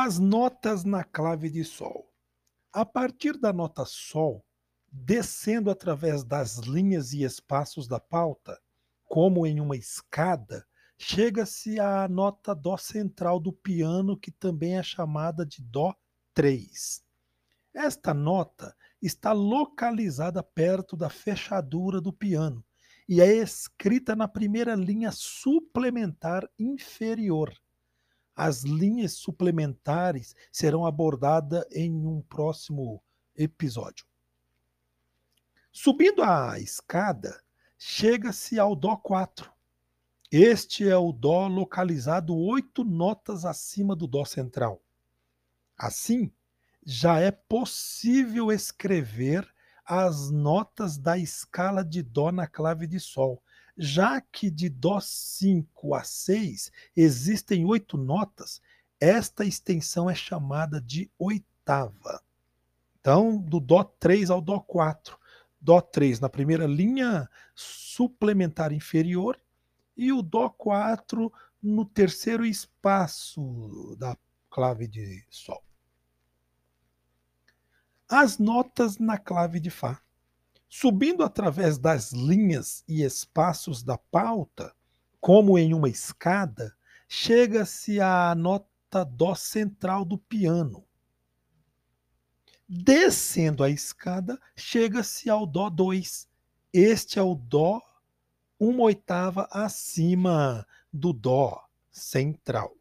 As notas na clave de Sol. A partir da nota Sol, descendo através das linhas e espaços da pauta, como em uma escada, chega-se à nota Dó central do piano, que também é chamada de Dó 3. Esta nota está localizada perto da fechadura do piano e é escrita na primeira linha suplementar inferior. As linhas suplementares serão abordadas em um próximo episódio. Subindo a escada, chega-se ao Dó 4. Este é o Dó localizado oito notas acima do Dó central. Assim, já é possível escrever as notas da escala de Dó na clave de Sol. Já que de Dó 5 a 6 existem oito notas, esta extensão é chamada de oitava. Então, do Dó 3 ao Dó 4. Dó 3 na primeira linha suplementar inferior e o Dó 4 no terceiro espaço da clave de Sol. As notas na clave de Fá. Subindo através das linhas e espaços da pauta, como em uma escada, chega-se à nota Dó central do piano, Descendo a escada, chega-se ao Dó 2. Este é o Dó uma oitava acima do Dó central.